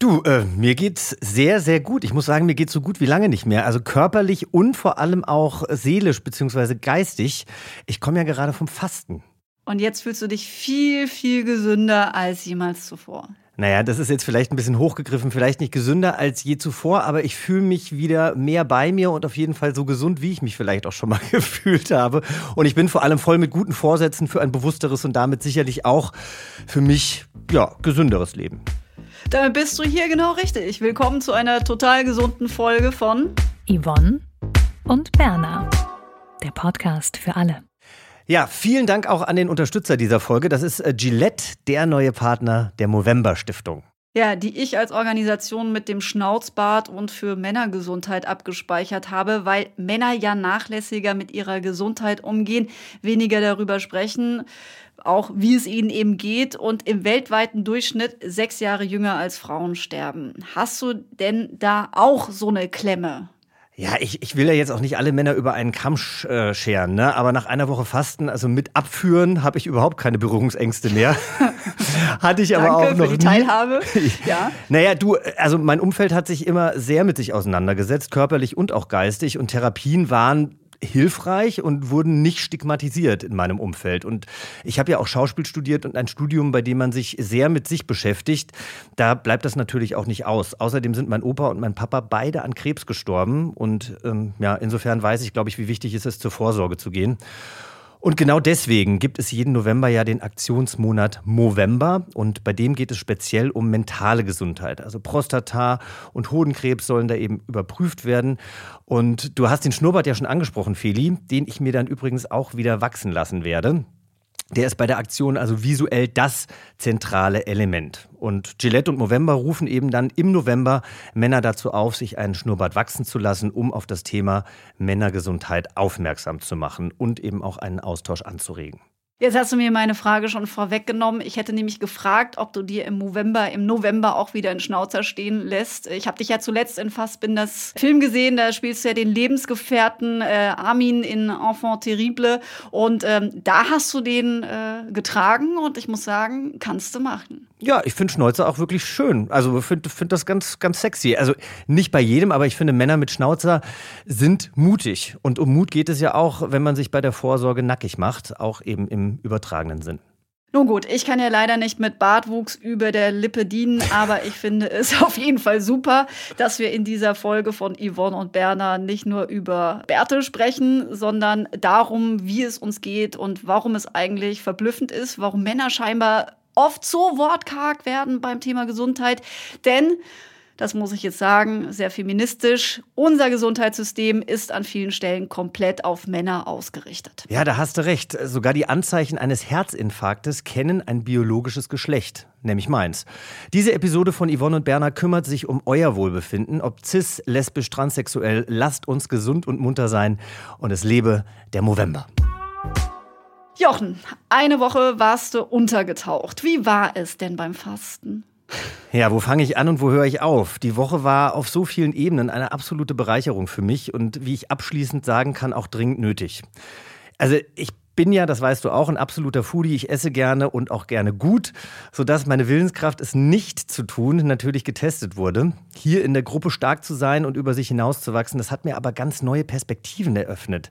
Du, äh, mir geht's sehr, sehr gut. Ich muss sagen, mir geht's so gut wie lange nicht mehr. Also körperlich und vor allem auch seelisch bzw. geistig. Ich komme ja gerade vom Fasten. Und jetzt fühlst du dich viel, viel gesünder als jemals zuvor. Naja, das ist jetzt vielleicht ein bisschen hochgegriffen, vielleicht nicht gesünder als je zuvor, aber ich fühle mich wieder mehr bei mir und auf jeden Fall so gesund, wie ich mich vielleicht auch schon mal gefühlt habe. Und ich bin vor allem voll mit guten Vorsätzen für ein bewussteres und damit sicherlich auch für mich, ja, gesünderes Leben. Damit bist du hier genau richtig. Willkommen zu einer total gesunden Folge von Yvonne und Berna. Der Podcast für alle. Ja, vielen Dank auch an den Unterstützer dieser Folge. Das ist äh, Gillette, der neue Partner der Movember Stiftung. Ja, die ich als Organisation mit dem Schnauzbart und für Männergesundheit abgespeichert habe, weil Männer ja nachlässiger mit ihrer Gesundheit umgehen, weniger darüber sprechen, auch wie es ihnen eben geht und im weltweiten Durchschnitt sechs Jahre jünger als Frauen sterben. Hast du denn da auch so eine Klemme? Ja, ich, ich will ja jetzt auch nicht alle Männer über einen Kamm äh, scheren, ne? aber nach einer Woche Fasten, also mit Abführen, habe ich überhaupt keine Berührungsängste mehr. Hatte ich aber Danke auch noch für die nie. Teilhabe. ja. Naja, du, also mein Umfeld hat sich immer sehr mit sich auseinandergesetzt, körperlich und auch geistig. Und Therapien waren hilfreich und wurden nicht stigmatisiert in meinem Umfeld. Und ich habe ja auch Schauspiel studiert und ein Studium, bei dem man sich sehr mit sich beschäftigt. Da bleibt das natürlich auch nicht aus. Außerdem sind mein Opa und mein Papa beide an Krebs gestorben. Und ähm, ja, insofern weiß ich, glaube ich, wie wichtig es ist, zur Vorsorge zu gehen. Und genau deswegen gibt es jeden November ja den Aktionsmonat Movember und bei dem geht es speziell um mentale Gesundheit. Also Prostata und Hodenkrebs sollen da eben überprüft werden. Und du hast den Schnurrbart ja schon angesprochen, Feli, den ich mir dann übrigens auch wieder wachsen lassen werde. Der ist bei der Aktion also visuell das zentrale Element. Und Gillette und Movember rufen eben dann im November Männer dazu auf, sich einen Schnurrbart wachsen zu lassen, um auf das Thema Männergesundheit aufmerksam zu machen und eben auch einen Austausch anzuregen. Jetzt hast du mir meine Frage schon vorweggenommen. Ich hätte nämlich gefragt, ob du dir im November, im November auch wieder einen Schnauzer stehen lässt. Ich habe dich ja zuletzt in Fassbinders Film gesehen. Da spielst du ja den Lebensgefährten äh, Armin in Enfant Terrible. Und ähm, da hast du den äh, getragen und ich muss sagen, kannst du machen. Ja, ich finde Schnäuzer auch wirklich schön. Also ich finde find das ganz, ganz sexy. Also nicht bei jedem, aber ich finde, Männer mit Schnauzer sind mutig. Und um Mut geht es ja auch, wenn man sich bei der Vorsorge nackig macht, auch eben im übertragenen Sinn. Nun gut, ich kann ja leider nicht mit Bartwuchs über der Lippe dienen, aber ich finde es auf jeden Fall super, dass wir in dieser Folge von Yvonne und Berner nicht nur über Bärte sprechen, sondern darum, wie es uns geht und warum es eigentlich verblüffend ist, warum Männer scheinbar oft so wortkarg werden beim Thema Gesundheit. Denn das muss ich jetzt sagen, sehr feministisch. Unser Gesundheitssystem ist an vielen Stellen komplett auf Männer ausgerichtet. Ja, da hast du recht. Sogar die Anzeichen eines Herzinfarktes kennen ein biologisches Geschlecht, nämlich meins. Diese Episode von Yvonne und Berner kümmert sich um euer Wohlbefinden. Ob cis, lesbisch, transsexuell, lasst uns gesund und munter sein und es lebe der Movember. Jochen, eine Woche warst du untergetaucht. Wie war es denn beim Fasten? Ja, wo fange ich an und wo höre ich auf? Die Woche war auf so vielen Ebenen eine absolute Bereicherung für mich und wie ich abschließend sagen kann, auch dringend nötig. Also ich bin ja, das weißt du auch, ein absoluter Foodie. Ich esse gerne und auch gerne gut, sodass meine Willenskraft, es nicht zu tun, natürlich getestet wurde. Hier in der Gruppe stark zu sein und über sich hinauszuwachsen, das hat mir aber ganz neue Perspektiven eröffnet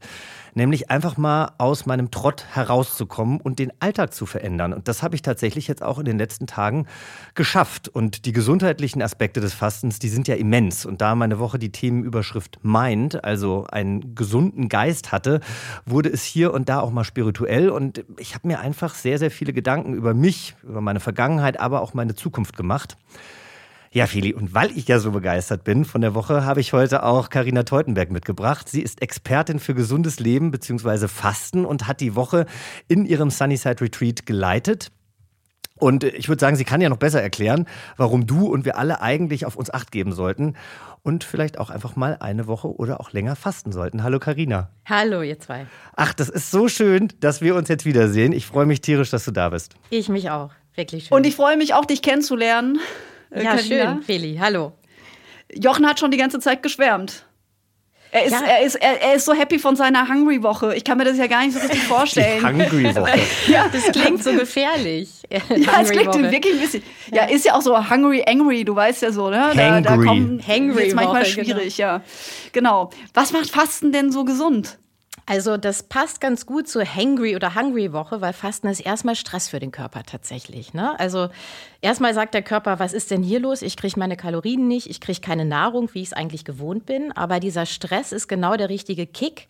nämlich einfach mal aus meinem Trott herauszukommen und den Alltag zu verändern. Und das habe ich tatsächlich jetzt auch in den letzten Tagen geschafft. Und die gesundheitlichen Aspekte des Fastens, die sind ja immens. Und da meine Woche die Themenüberschrift Mind, also einen gesunden Geist hatte, wurde es hier und da auch mal spirituell. Und ich habe mir einfach sehr, sehr viele Gedanken über mich, über meine Vergangenheit, aber auch meine Zukunft gemacht. Ja, Feli, und weil ich ja so begeistert bin von der Woche, habe ich heute auch Karina Teutenberg mitgebracht. Sie ist Expertin für gesundes Leben bzw. Fasten und hat die Woche in ihrem Sunnyside Retreat geleitet. Und ich würde sagen, sie kann ja noch besser erklären, warum du und wir alle eigentlich auf uns acht geben sollten und vielleicht auch einfach mal eine Woche oder auch länger fasten sollten. Hallo Karina. Hallo ihr zwei. Ach, das ist so schön, dass wir uns jetzt wiedersehen. Ich freue mich tierisch, dass du da bist. Ich mich auch. Wirklich schön. Und ich freue mich auch, dich kennenzulernen. Äh, ja, Carina. schön, Feli. Hallo. Jochen hat schon die ganze Zeit geschwärmt. Er ist, ja. er, ist, er, er, ist so happy von seiner Hungry-Woche. Ich kann mir das ja gar nicht so richtig vorstellen. Hungry-Woche. ja, das klingt so gefährlich. ja, es klingt wirklich ein bisschen. Ja, ist ja auch so Hungry, Angry, du weißt ja so, ne? Da, da kommen Hangry jetzt manchmal schwierig, genau. ja. Genau. Was macht Fasten denn so gesund? Also das passt ganz gut zur Hangry oder Hungry Woche, weil Fasten ist erstmal Stress für den Körper tatsächlich. Ne? Also erstmal sagt der Körper, was ist denn hier los? Ich kriege meine Kalorien nicht, ich kriege keine Nahrung, wie ich es eigentlich gewohnt bin. Aber dieser Stress ist genau der richtige Kick,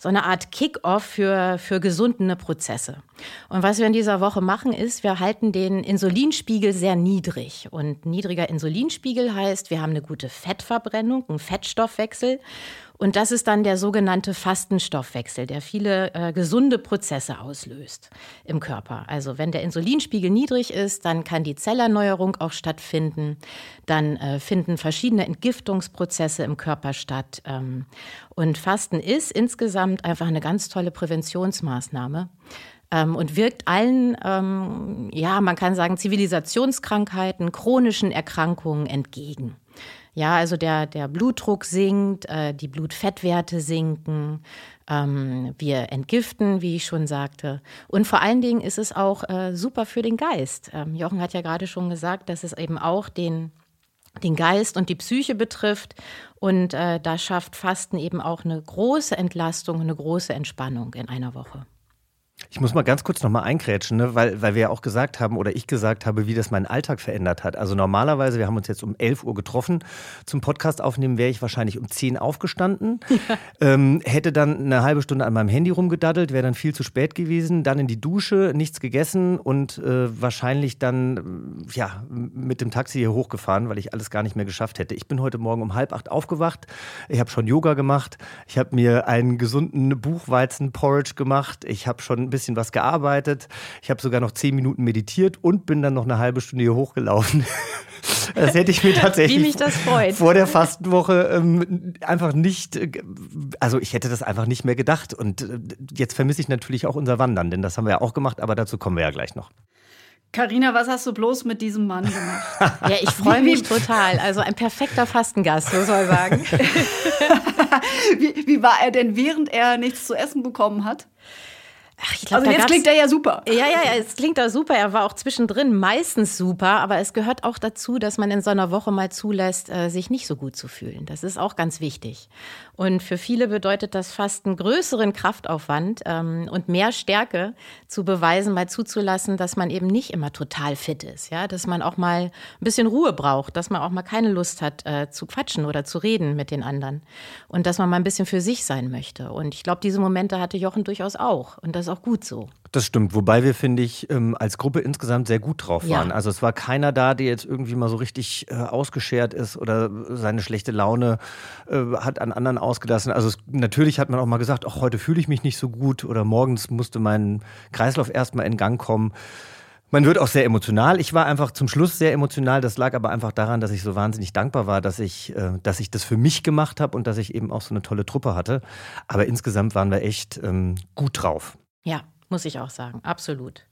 so eine Art Kick-off für, für gesundene Prozesse. Und was wir in dieser Woche machen, ist, wir halten den Insulinspiegel sehr niedrig. Und niedriger Insulinspiegel heißt, wir haben eine gute Fettverbrennung, einen Fettstoffwechsel. Und das ist dann der sogenannte Fastenstoffwechsel, der viele äh, gesunde Prozesse auslöst im Körper. Also wenn der Insulinspiegel niedrig ist, dann kann die Zellerneuerung auch stattfinden. Dann äh, finden verschiedene Entgiftungsprozesse im Körper statt. Ähm, und Fasten ist insgesamt einfach eine ganz tolle Präventionsmaßnahme ähm, und wirkt allen, ähm, ja, man kann sagen, Zivilisationskrankheiten, chronischen Erkrankungen entgegen. Ja, also der, der Blutdruck sinkt, äh, die Blutfettwerte sinken, ähm, wir entgiften, wie ich schon sagte. Und vor allen Dingen ist es auch äh, super für den Geist. Ähm, Jochen hat ja gerade schon gesagt, dass es eben auch den, den Geist und die Psyche betrifft. Und äh, da schafft Fasten eben auch eine große Entlastung, eine große Entspannung in einer Woche. Ich muss mal ganz kurz nochmal einkrätschen, ne? weil, weil wir ja auch gesagt haben oder ich gesagt habe, wie das meinen Alltag verändert hat. Also normalerweise, wir haben uns jetzt um 11 Uhr getroffen zum Podcast aufnehmen, wäre ich wahrscheinlich um 10 aufgestanden, ähm, hätte dann eine halbe Stunde an meinem Handy rumgedaddelt, wäre dann viel zu spät gewesen, dann in die Dusche, nichts gegessen und äh, wahrscheinlich dann ja, mit dem Taxi hier hochgefahren, weil ich alles gar nicht mehr geschafft hätte. Ich bin heute Morgen um halb acht aufgewacht, ich habe schon Yoga gemacht, ich habe mir einen gesunden Buchweizen-Porridge gemacht, ich habe schon ein bisschen was gearbeitet. Ich habe sogar noch zehn Minuten meditiert und bin dann noch eine halbe Stunde hier hochgelaufen. Das hätte ich mir tatsächlich vor der Fastenwoche ähm, einfach nicht, äh, also ich hätte das einfach nicht mehr gedacht. Und äh, jetzt vermisse ich natürlich auch unser Wandern, denn das haben wir ja auch gemacht, aber dazu kommen wir ja gleich noch. Carina, was hast du bloß mit diesem Mann gemacht? Ja, ich freue mich total. Also ein perfekter Fastengast, so soll sagen. wie, wie war er denn, während er nichts zu essen bekommen hat? Ach, ich glaub, also jetzt klingt er ja super. Ja, ja, ja, es klingt da super. Er war auch zwischendrin meistens super, aber es gehört auch dazu, dass man in so einer Woche mal zulässt, äh, sich nicht so gut zu fühlen. Das ist auch ganz wichtig. Und für viele bedeutet das fast einen größeren Kraftaufwand ähm, und mehr Stärke zu beweisen, mal zuzulassen, dass man eben nicht immer total fit ist, ja, dass man auch mal ein bisschen Ruhe braucht, dass man auch mal keine Lust hat äh, zu quatschen oder zu reden mit den anderen und dass man mal ein bisschen für sich sein möchte. Und ich glaube, diese Momente hatte Jochen durchaus auch und das auch gut so. Das stimmt, wobei wir, finde ich, ähm, als Gruppe insgesamt sehr gut drauf waren. Ja. Also es war keiner da, der jetzt irgendwie mal so richtig äh, ausgeschert ist oder seine schlechte Laune äh, hat an anderen ausgelassen. Also es, natürlich hat man auch mal gesagt, ach, heute fühle ich mich nicht so gut oder morgens musste mein Kreislauf erstmal in Gang kommen. Man wird auch sehr emotional. Ich war einfach zum Schluss sehr emotional. Das lag aber einfach daran, dass ich so wahnsinnig dankbar war, dass ich, äh, dass ich das für mich gemacht habe und dass ich eben auch so eine tolle Truppe hatte. Aber insgesamt waren wir echt ähm, gut drauf. Ja, muss ich auch sagen, absolut.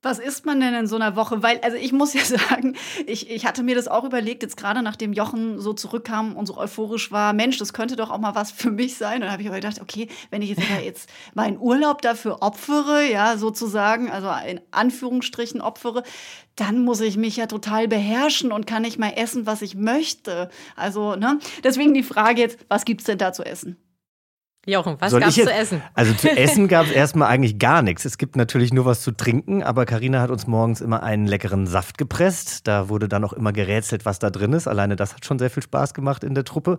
Was isst man denn in so einer Woche? Weil, also ich muss ja sagen, ich, ich hatte mir das auch überlegt, jetzt gerade nachdem Jochen so zurückkam und so euphorisch war, Mensch, das könnte doch auch mal was für mich sein. Und dann habe ich aber gedacht, okay, wenn ich jetzt, jetzt meinen Urlaub dafür opfere, ja, sozusagen, also in Anführungsstrichen opfere, dann muss ich mich ja total beherrschen und kann nicht mal essen, was ich möchte. Also, ne? Deswegen die Frage jetzt, was gibt's denn da zu essen? Jochen, was gab es zu essen? Also zu essen gab es erstmal eigentlich gar nichts. Es gibt natürlich nur was zu trinken, aber Karina hat uns morgens immer einen leckeren Saft gepresst. Da wurde dann auch immer gerätselt, was da drin ist. Alleine das hat schon sehr viel Spaß gemacht in der Truppe.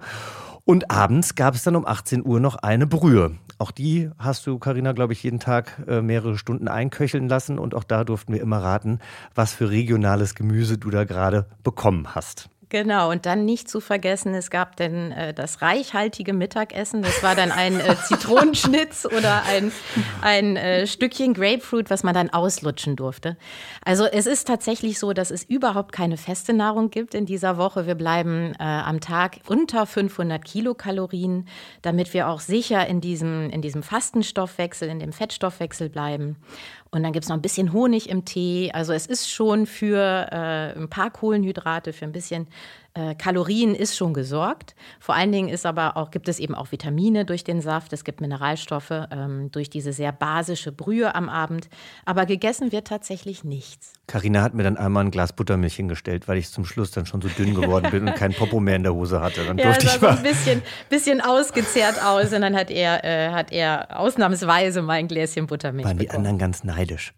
Und abends gab es dann um 18 Uhr noch eine Brühe. Auch die hast du, Karina, glaube ich, jeden Tag äh, mehrere Stunden einköcheln lassen. Und auch da durften wir immer raten, was für regionales Gemüse du da gerade bekommen hast. Genau, und dann nicht zu vergessen, es gab denn äh, das reichhaltige Mittagessen. Das war dann ein äh, Zitronenschnitz oder ein, ein äh, Stückchen Grapefruit, was man dann auslutschen durfte. Also es ist tatsächlich so, dass es überhaupt keine feste Nahrung gibt in dieser Woche. Wir bleiben äh, am Tag unter 500 Kilokalorien, damit wir auch sicher in diesem, in diesem Fastenstoffwechsel, in dem Fettstoffwechsel bleiben. Und dann gibt es noch ein bisschen Honig im Tee. Also es ist schon für äh, ein paar Kohlenhydrate, für ein bisschen äh, Kalorien ist schon gesorgt. Vor allen Dingen ist aber auch, gibt es eben auch Vitamine durch den Saft, es gibt Mineralstoffe ähm, durch diese sehr basische Brühe am Abend. Aber gegessen wird tatsächlich nichts. Karina hat mir dann einmal ein Glas Buttermilch hingestellt, weil ich zum Schluss dann schon so dünn geworden bin und kein Popo mehr in der Hose hatte. Dann ja, durfte sah ich so mal. ein bisschen, bisschen ausgezehrt aus und dann hat er, äh, hat er ausnahmsweise mein Gläschen Buttermilch Waren die bekommen. anderen ganz neidisch.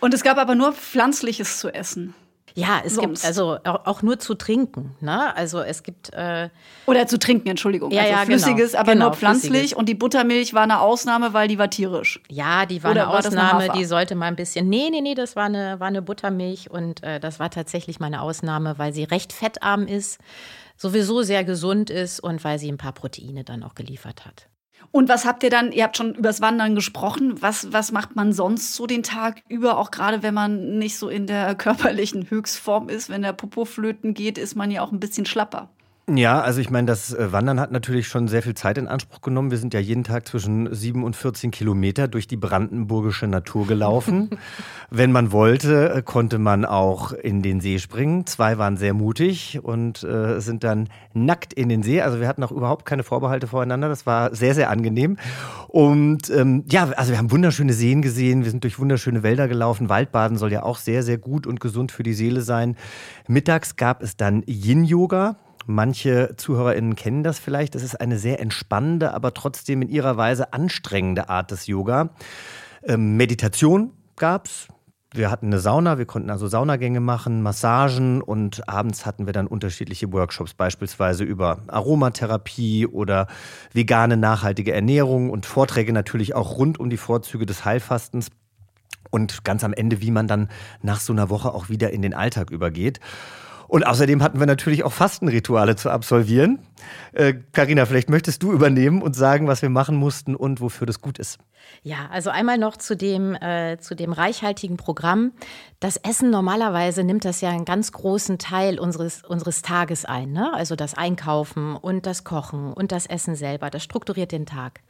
Und es gab aber nur Pflanzliches zu essen. Ja, es Sonst. gibt also auch, nur zu trinken. Ne? Also es gibt äh, Oder zu trinken, Entschuldigung. Ja, also ja, genau. Flüssiges, aber Genau, nur pflanzlich. Flüssiges. Und die Buttermilch war eine Ausnahme, weil die war tierisch. Ja, die war Oder eine war eine Ausnahme, Hafer? die sollte mal ein bisschen. Nee, nee, nee, das war eine, war eine Buttermilch und äh, das war tatsächlich meine Ausnahme, weil sie recht fettarm ist, sowieso sehr gesund ist und weil sie ein paar Proteine dann auch geliefert hat. Und was habt ihr dann, ihr habt schon übers Wandern gesprochen, was, was macht man sonst so den Tag über, auch gerade wenn man nicht so in der körperlichen Höchstform ist, wenn der Popo flöten geht, ist man ja auch ein bisschen schlapper. Ja, also ich meine, das äh, Wandern hat natürlich schon sehr viel Zeit in Anspruch genommen. Wir sind ja jeden Tag zwischen sieben und 14 Kilometer durch die brandenburgische Natur gelaufen. Wenn man wollte, äh, konnte man auch in den See springen. Zwei waren sehr mutig und äh, sind dann nackt in den See. Also wir hatten auch überhaupt keine Vorbehalte voreinander. Das war sehr, sehr angenehm. Und ähm, ja, also wir haben wunderschöne Seen gesehen. Wir sind durch wunderschöne Wälder gelaufen. Waldbaden soll ja auch sehr, sehr gut und gesund für die Seele sein. Mittags gab es dann Yin-Yoga. Manche ZuhörerInnen kennen das vielleicht. Das ist eine sehr entspannende, aber trotzdem in ihrer Weise anstrengende Art des Yoga. Ähm, Meditation gab's. Wir hatten eine Sauna, wir konnten also Saunagänge machen, Massagen und abends hatten wir dann unterschiedliche Workshops, beispielsweise über Aromatherapie oder vegane, nachhaltige Ernährung und Vorträge natürlich auch rund um die Vorzüge des Heilfastens und ganz am Ende, wie man dann nach so einer Woche auch wieder in den Alltag übergeht. Und außerdem hatten wir natürlich auch Fastenrituale zu absolvieren. Karina, vielleicht möchtest du übernehmen und sagen, was wir machen mussten und wofür das gut ist. Ja, also einmal noch zu dem, äh, zu dem reichhaltigen Programm. Das Essen normalerweise nimmt das ja einen ganz großen Teil unseres, unseres Tages ein. Ne? Also das Einkaufen und das Kochen und das Essen selber, das strukturiert den Tag.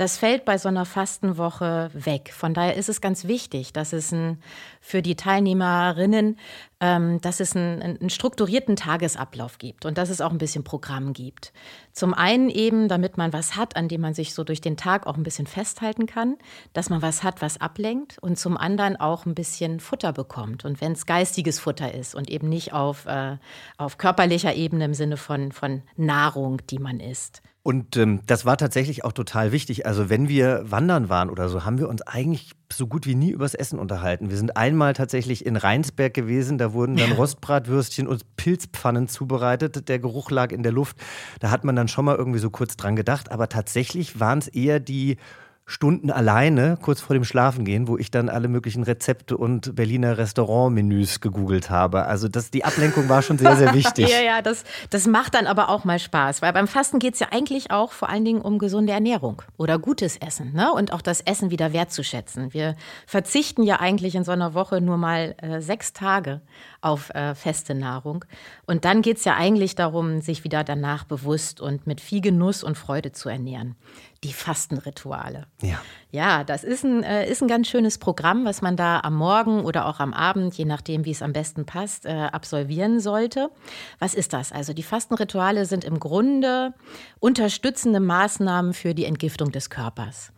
Das fällt bei so einer Fastenwoche weg. Von daher ist es ganz wichtig, dass es ein, für die Teilnehmerinnen, ähm, dass es einen, einen strukturierten Tagesablauf gibt und dass es auch ein bisschen Programm gibt. Zum einen eben, damit man was hat, an dem man sich so durch den Tag auch ein bisschen festhalten kann, dass man was hat, was ablenkt und zum anderen auch ein bisschen Futter bekommt. Und wenn es geistiges Futter ist und eben nicht auf, äh, auf körperlicher Ebene im Sinne von, von Nahrung, die man isst. Und ähm, das war tatsächlich auch total wichtig. Also wenn wir wandern waren oder so, haben wir uns eigentlich so gut wie nie übers Essen unterhalten. Wir sind einmal tatsächlich in Rheinsberg gewesen, da wurden dann Rostbratwürstchen und Pilzpfannen zubereitet. Der Geruch lag in der Luft. Da hat man dann schon mal irgendwie so kurz dran gedacht. Aber tatsächlich waren es eher die Stunden alleine, kurz vor dem Schlafengehen, wo ich dann alle möglichen Rezepte und Berliner Restaurantmenüs gegoogelt habe. Also das, die Ablenkung war schon sehr, sehr wichtig. ja, ja, das, das macht dann aber auch mal Spaß, weil beim Fasten geht es ja eigentlich auch vor allen Dingen um gesunde Ernährung oder gutes Essen ne? und auch das Essen wieder wertzuschätzen. Wir verzichten ja eigentlich in so einer Woche nur mal äh, sechs Tage auf äh, feste Nahrung. Und dann geht es ja eigentlich darum, sich wieder danach bewusst und mit viel Genuss und Freude zu ernähren. Die Fastenrituale. Ja. Ja, das ist ein, äh, ist ein ganz schönes Programm, was man da am Morgen oder auch am Abend, je nachdem, wie es am besten passt, äh, absolvieren sollte. Was ist das? Also die Fastenrituale sind im Grunde unterstützende Maßnahmen für die Entgiftung des Körpers.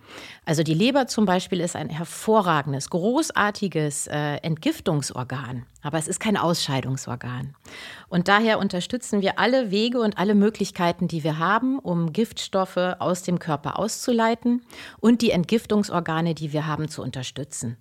Also die Leber zum Beispiel ist ein hervorragendes, großartiges äh, Entgiftungsorgan, aber es ist kein Ausscheidungsorgan. Und daher unterstützen wir alle Wege und alle Möglichkeiten, die wir haben, um Giftstoffe aus dem Körper auszuleiten und die Entgiftungsorgane, die wir haben, zu unterstützen.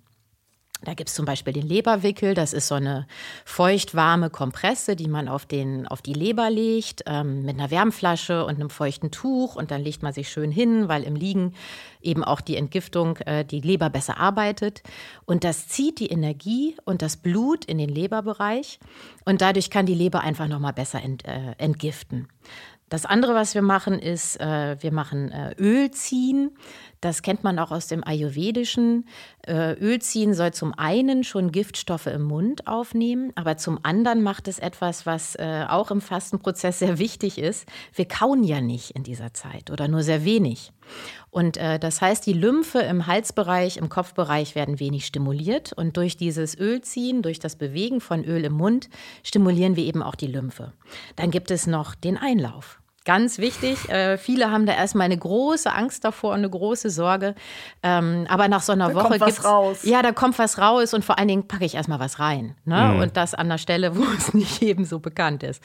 Da gibt es zum Beispiel den Leberwickel, das ist so eine feuchtwarme Kompresse, die man auf, den, auf die Leber legt, ähm, mit einer Wärmflasche und einem feuchten Tuch und dann legt man sich schön hin, weil im Liegen eben auch die Entgiftung, äh, die Leber besser arbeitet. Und das zieht die Energie und das Blut in den Leberbereich. Und dadurch kann die Leber einfach nochmal besser ent, äh, entgiften. Das andere, was wir machen, ist, äh, wir machen äh, Öl ziehen. Das kennt man auch aus dem Ayurvedischen. Äh, Öl ziehen soll zum einen schon Giftstoffe im Mund aufnehmen, aber zum anderen macht es etwas, was äh, auch im Fastenprozess sehr wichtig ist. Wir kauen ja nicht in dieser Zeit oder nur sehr wenig. Und äh, das heißt, die Lymphe im Halsbereich, im Kopfbereich werden wenig stimuliert. Und durch dieses Ölziehen, durch das Bewegen von Öl im Mund, stimulieren wir eben auch die Lymphe. Dann gibt es noch den Einlauf. Ganz wichtig. Äh, viele haben da erstmal eine große Angst davor und eine große Sorge. Ähm, aber nach so einer da Woche kommt was raus. Ja, da kommt was raus und vor allen Dingen packe ich erstmal was rein. Ne? Mhm. Und das an der Stelle, wo es nicht eben so bekannt ist.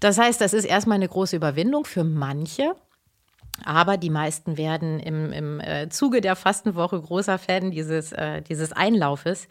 Das heißt, das ist erstmal eine große Überwindung für manche. Aber die meisten werden im, im äh, Zuge der Fastenwoche großer Fan dieses, äh, dieses Einlaufes,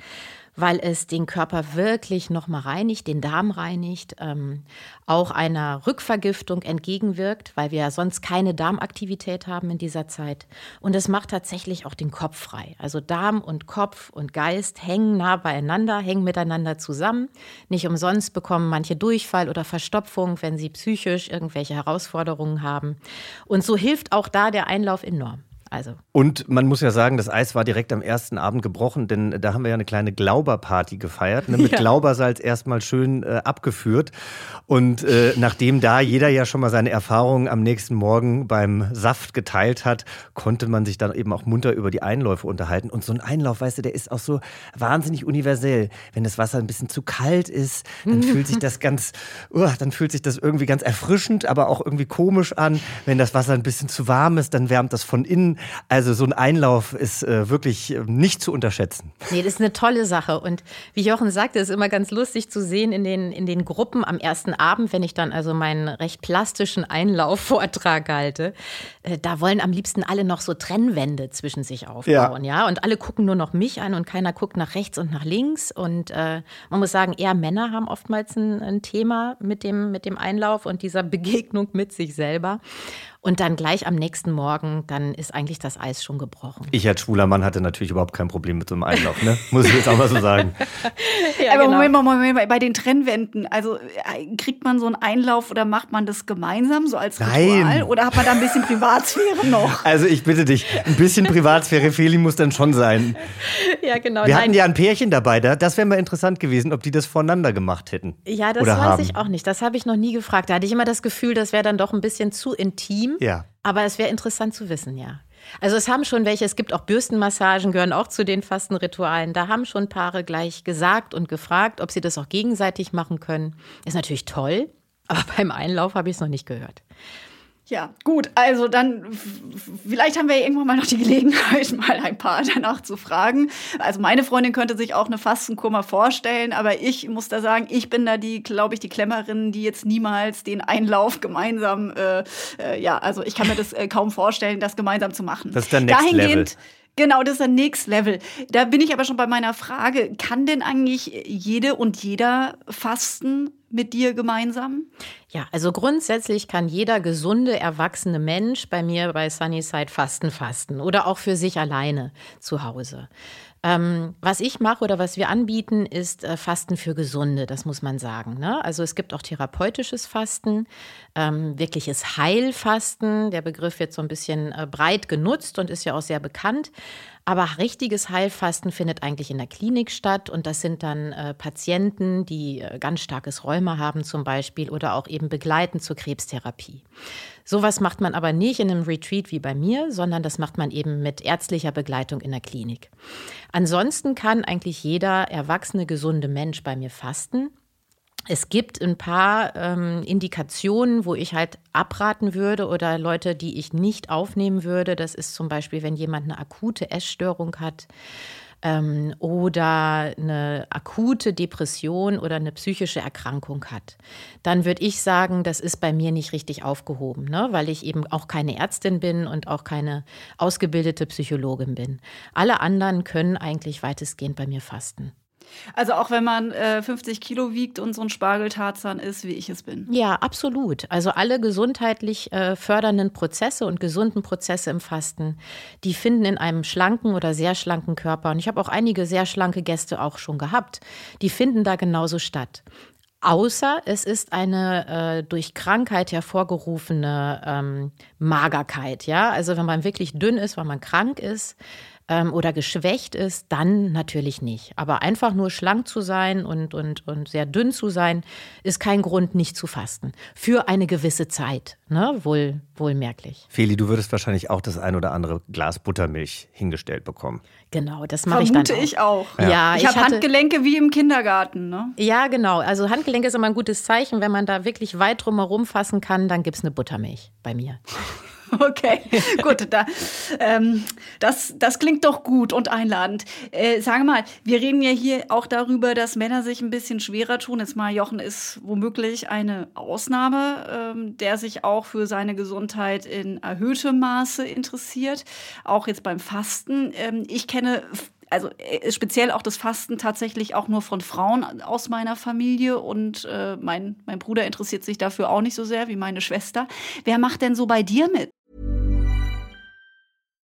weil es den Körper wirklich nochmal reinigt, den Darm reinigt, ähm, auch einer Rückvergiftung entgegenwirkt, weil wir ja sonst keine Darmaktivität haben in dieser Zeit. Und es macht tatsächlich auch den Kopf frei. Also Darm und Kopf und Geist hängen nah beieinander, hängen miteinander zusammen. Nicht umsonst bekommen manche Durchfall oder Verstopfung, wenn sie psychisch irgendwelche Herausforderungen haben. Und so hilft auch da der Einlauf enorm. Also Und man muss ja sagen, das Eis war direkt am ersten Abend gebrochen, denn da haben wir ja eine kleine Glauberparty gefeiert, ne, mit Ja. Glaubersalz erstmal schön äh, abgeführt. Und äh, nachdem da jeder ja schon mal seine Erfahrungen am nächsten Morgen beim Saft geteilt hat, konnte man sich dann eben auch munter über die Einläufe unterhalten. Und so ein Einlauf, weißt du, der ist auch so wahnsinnig universell. Wenn das Wasser ein bisschen zu kalt ist, dann fühlt sich das ganz, uh, dann fühlt sich das irgendwie ganz erfrischend, aber auch irgendwie komisch an. Wenn das Wasser ein bisschen zu warm ist, dann wärmt das von innen. Also so ein Einlauf ist äh, wirklich äh, nicht zu unterschätzen. Nee, das ist eine tolle Sache. Und wie Jochen sagte, ist immer ganz lustig zu sehen in den, in den Gruppen am ersten Abend, wenn ich dann also meinen recht plastischen Einlaufvortrag halte. Äh, Da wollen am liebsten alle noch so Trennwände zwischen sich aufbauen, ja. Und alle gucken nur noch mich an und keiner guckt nach rechts und nach links. Und äh, man muss sagen, eher Männer haben oftmals ein, ein Thema mit dem, mit dem Einlauf und dieser Begegnung mit sich selber. Und dann gleich am nächsten Morgen, dann ist eigentlich das Eis schon gebrochen. Ich als schwuler Mann hatte natürlich überhaupt kein Problem mit so einem Einlauf, ne? Muss ich jetzt auch mal so sagen. Ja, Aber genau. Moment mal, Moment mal, bei den Trennwänden, also äh, kriegt man so einen Einlauf oder macht man das gemeinsam, so als Ritual? Nein. Oder hat man da ein bisschen Privatsphäre noch? Also ich bitte dich, ein bisschen Privatsphäre, Feli, muss dann schon sein. ja, genau. Wir Nein, hatten ja ein Pärchen dabei, da- das wäre mal interessant gewesen, ob die das voneinander gemacht hätten. Ja, das Oder weiß haben. ich auch nicht. Das habe ich noch nie gefragt. Da hatte ich immer das Gefühl, das wäre dann doch ein bisschen zu intim. Ja. Aber es wäre interessant zu wissen, ja. Also es haben schon welche, es gibt auch Bürstenmassagen, gehören auch zu den Fastenritualen. Da haben schon Paare gleich gesagt und gefragt, ob sie das auch gegenseitig machen können. Ist natürlich toll, aber beim Einlauf habe ich es noch nicht gehört. Ja, gut, also dann, vielleicht haben wir ja irgendwann mal noch die Gelegenheit, mal ein paar danach zu fragen. Also meine Freundin könnte sich auch eine Fastenkur mal vorstellen, aber ich muss da sagen, ich bin da die, glaube ich, die Klemmerin, die jetzt niemals den Einlauf gemeinsam, äh, äh, ja, also ich kann mir das äh, kaum vorstellen, das gemeinsam zu machen. Das ist der Next Dahingehend, Level. Genau, das ist der Next Level. Da bin ich aber schon bei meiner Frage, kann denn eigentlich jede und jeder fasten mit dir gemeinsam? Ja, also grundsätzlich kann jeder gesunde, erwachsene Mensch bei mir bei Sunnyside Fasten fasten oder auch für sich alleine zu Hause. Ähm, was ich mache oder was wir anbieten, ist äh, Fasten für Gesunde, das muss man sagen. Ne? Also es gibt auch therapeutisches Fasten, ähm, wirkliches Heilfasten. Der Begriff wird so ein bisschen äh, breit genutzt und ist ja auch sehr bekannt. Aber richtiges Heilfasten findet eigentlich in der Klinik statt und das sind dann äh, Patienten, die äh, ganz starkes Rheuma haben zum Beispiel oder auch eben begleiten zur Krebstherapie. Sowas macht man aber nicht in einem Retreat wie bei mir, sondern das macht man eben mit ärztlicher Begleitung in der Klinik. Ansonsten kann eigentlich jeder erwachsene, gesunde Mensch bei mir fasten. Es gibt ein paar ähm, Indikationen, wo ich halt abraten würde oder Leute, die ich nicht aufnehmen würde. Das ist zum Beispiel, wenn jemand eine akute Essstörung hat ähm, oder eine akute Depression oder eine psychische Erkrankung hat. Dann würde ich sagen, das ist bei mir nicht richtig aufgehoben, ne? weil ich eben auch keine Ärztin bin und auch keine ausgebildete Psychologin bin. Alle anderen können eigentlich weitestgehend bei mir fasten. Also auch wenn man äh, 50 Kilo wiegt und so ein Spargeltarzan ist, wie ich es bin. Ja, absolut. Also alle gesundheitlich äh, fördernden Prozesse und gesunden Prozesse im Fasten, die finden in einem schlanken oder sehr schlanken Körper, und ich habe auch einige sehr schlanke Gäste auch schon gehabt, die finden da genauso statt. Außer es ist eine äh, durch Krankheit hervorgerufene ähm, Magerkeit, ja. Also wenn man wirklich dünn ist, weil man krank ist, ähm, oder geschwächt ist, dann natürlich nicht. Aber einfach nur schlank zu sein und, und, und sehr dünn zu sein, ist kein Grund, nicht zu fasten. Für eine gewisse Zeit, ne? Wohl, wohlmerklich. Feli, du würdest wahrscheinlich auch das ein oder andere Glas Buttermilch hingestellt bekommen. Genau, das mache ich dann auch. ich auch. Ja, ja ich, ich habe Handgelenke wie im Kindergarten. Ne? Ja, genau. Also Handgelenke ist immer ein gutes Zeichen. Wenn man da wirklich weit drumherum fassen kann, dann gibt es eine Buttermilch bei mir. Okay, gut. Da, ähm, das, das klingt doch gut und einladend. Äh, sag mal, wir reden ja hier auch darüber, dass Männer sich ein bisschen schwerer tun. Jetzt mal, Jochen ist womöglich eine Ausnahme, ähm, der sich auch für seine Gesundheit in erhöhtem Maße interessiert. Auch jetzt beim Fasten. Ähm, ich kenne also äh, speziell auch das Fasten tatsächlich auch nur von Frauen aus meiner Familie und äh, mein, mein Bruder interessiert sich dafür auch nicht so sehr wie meine Schwester. Wer macht denn so bei dir mit?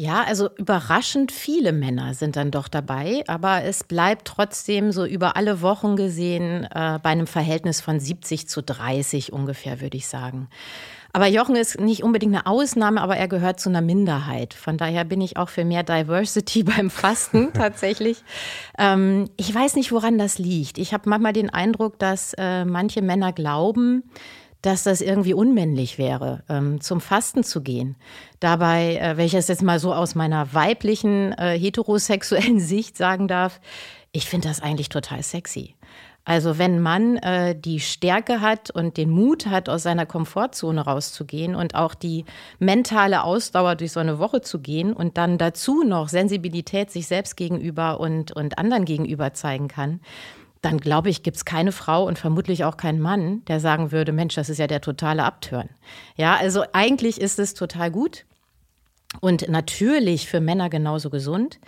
Ja, also überraschend viele Männer sind dann doch dabei, aber es bleibt trotzdem so über alle Wochen gesehen äh, bei einem Verhältnis von 70 zu 30 ungefähr, würde ich sagen. Aber Jochen ist nicht unbedingt eine Ausnahme, aber er gehört zu einer Minderheit. Von daher bin ich auch für mehr Diversity beim Fasten tatsächlich. ähm, ich weiß nicht, woran das liegt. Ich habe manchmal den Eindruck, dass äh, manche Männer glauben, dass das irgendwie unmännlich wäre, ähm, zum Fasten zu gehen. Dabei, äh, wenn ich das jetzt mal so aus meiner weiblichen, äh, heterosexuellen Sicht sagen darf, ich finde das eigentlich total sexy. Also wenn man äh, die Stärke hat und den Mut hat, aus seiner Komfortzone rauszugehen und auch die mentale Ausdauer durch so eine Woche zu gehen und dann dazu noch Sensibilität sich selbst gegenüber und, und anderen gegenüber zeigen kann, dann glaube ich, gibt es keine Frau und vermutlich auch keinen Mann, der sagen würde, Mensch, das ist ja der totale Abturn. Ja, also eigentlich ist es total gut und natürlich für Männer genauso gesund.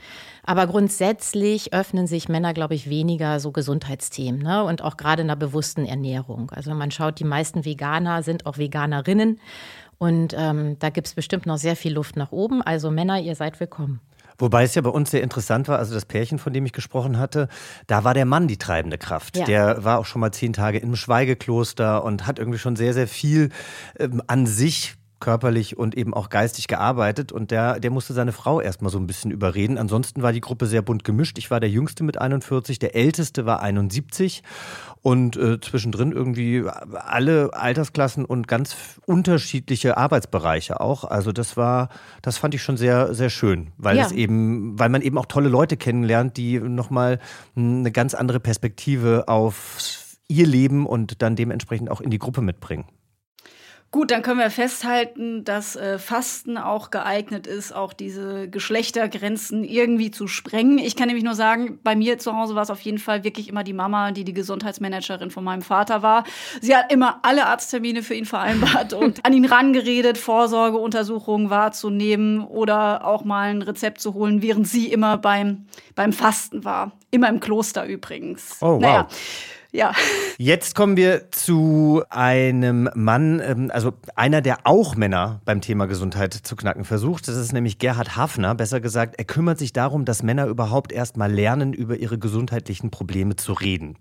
Aber grundsätzlich öffnen sich Männer, glaube ich, weniger so Gesundheitsthemen ne? und auch gerade in der bewussten Ernährung. Also man schaut, die meisten Veganer sind auch Veganerinnen und ähm, da gibt es bestimmt noch sehr viel Luft nach oben. Also Männer, ihr seid willkommen. Wobei es ja bei uns sehr interessant war, also das Pärchen, von dem ich gesprochen hatte, da war der Mann die treibende Kraft. Ja. Der war auch schon mal zehn Tage im Schweigekloster und hat irgendwie schon sehr, sehr viel ähm, an sich körperlich und eben auch geistig gearbeitet und der, der musste seine Frau erstmal so ein bisschen überreden. Ansonsten war die Gruppe sehr bunt gemischt. Ich war der Jüngste mit 41, der Älteste war 71 und äh, zwischendrin irgendwie alle Altersklassen und ganz unterschiedliche Arbeitsbereiche auch. Also das war, das fand ich schon sehr, sehr schön, weil ja. es eben, weil man eben auch tolle Leute kennenlernt, die nochmal eine ganz andere Perspektive auf ihr Leben und dann dementsprechend auch in die Gruppe mitbringen. Gut, dann können wir festhalten, dass äh, Fasten auch geeignet ist, auch diese Geschlechtergrenzen irgendwie zu sprengen. Ich kann nämlich nur sagen, bei mir zu Hause war es auf jeden Fall wirklich immer die Mama, die die Gesundheitsmanagerin von meinem Vater war. Sie hat immer alle Arzttermine für ihn vereinbart und an ihn rangeredet, Vorsorgeuntersuchungen wahrzunehmen oder auch mal ein Rezept zu holen, während sie immer beim, beim Fasten war. Immer im Kloster übrigens. Oh, wow. Naja. Ja. Jetzt kommen wir zu einem Mann, ähm, also einer, der auch Männer beim Thema Gesundheit zu knacken versucht. Das ist nämlich Gerhard Hafner. Besser gesagt, er kümmert sich darum, dass Männer überhaupt erst mal lernen, über ihre gesundheitlichen Probleme zu reden.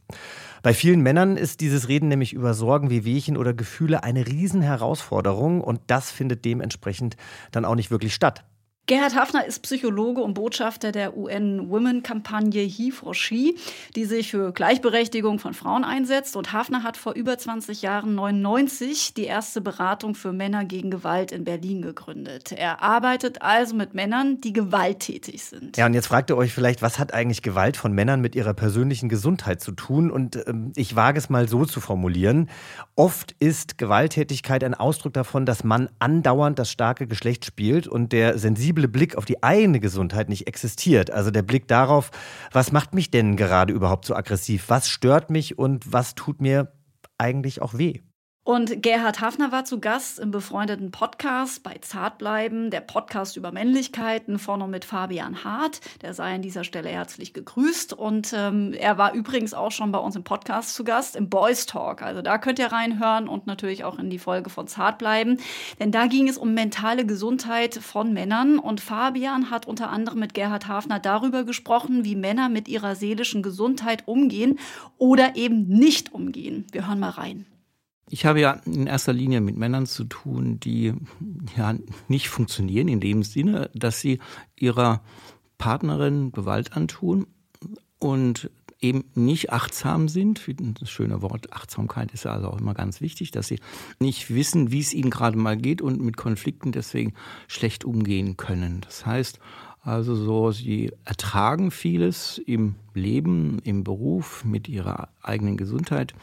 Bei vielen Männern ist dieses Reden nämlich über Sorgen, wie Wehchen oder Gefühle eine Riesenherausforderung und das findet dementsprechend dann auch nicht wirklich statt. Gerhard Hafner ist Psychologe und Botschafter der UN-Women-Kampagne He for She, die sich für Gleichberechtigung von Frauen einsetzt. Und Hafner hat vor über 20 Jahren 99 die erste Beratung für Männer gegen Gewalt in Berlin gegründet. Er arbeitet also mit Männern, die gewalttätig sind. Ja, und jetzt fragt ihr euch vielleicht, was hat eigentlich Gewalt von Männern mit ihrer persönlichen Gesundheit zu tun? Und ähm, ich wage es mal so zu formulieren. Oft ist Gewalttätigkeit ein Ausdruck davon, dass man andauernd das starke Geschlecht spielt und der sensible sensible Blick auf die eigene Gesundheit nicht existiert. Also der Blick darauf, was macht mich denn gerade überhaupt so aggressiv? Was stört mich und was tut mir eigentlich auch weh? Und Gerhard Hafner war zu Gast im befreundeten Podcast bei Zartbleiben, der Podcast über Männlichkeiten, vorne mit Fabian Hart. Der sei an dieser Stelle herzlich gegrüßt. Und ähm, er war übrigens auch schon bei uns im Podcast zu Gast, im Boys Talk. Also da könnt ihr reinhören und natürlich auch in die Folge von Zartbleiben. Denn da ging es um mentale Gesundheit von Männern. Und Fabian hat unter anderem mit Gerhard Hafner darüber gesprochen, wie Männer mit ihrer seelischen Gesundheit umgehen oder eben nicht umgehen. Wir hören mal rein. Ich habe ja in erster Linie mit Männern zu tun, die ja nicht funktionieren in dem Sinne, dass sie ihrer Partnerin Gewalt antun und eben nicht achtsam sind. Das schöne Wort Achtsamkeit ist ja also auch immer ganz wichtig, dass sie nicht wissen, wie es ihnen gerade mal geht und mit Konflikten deswegen schlecht umgehen können. Das heißt also so, sie ertragen vieles im Leben, im Beruf, mit ihrer eigenen Gesundheit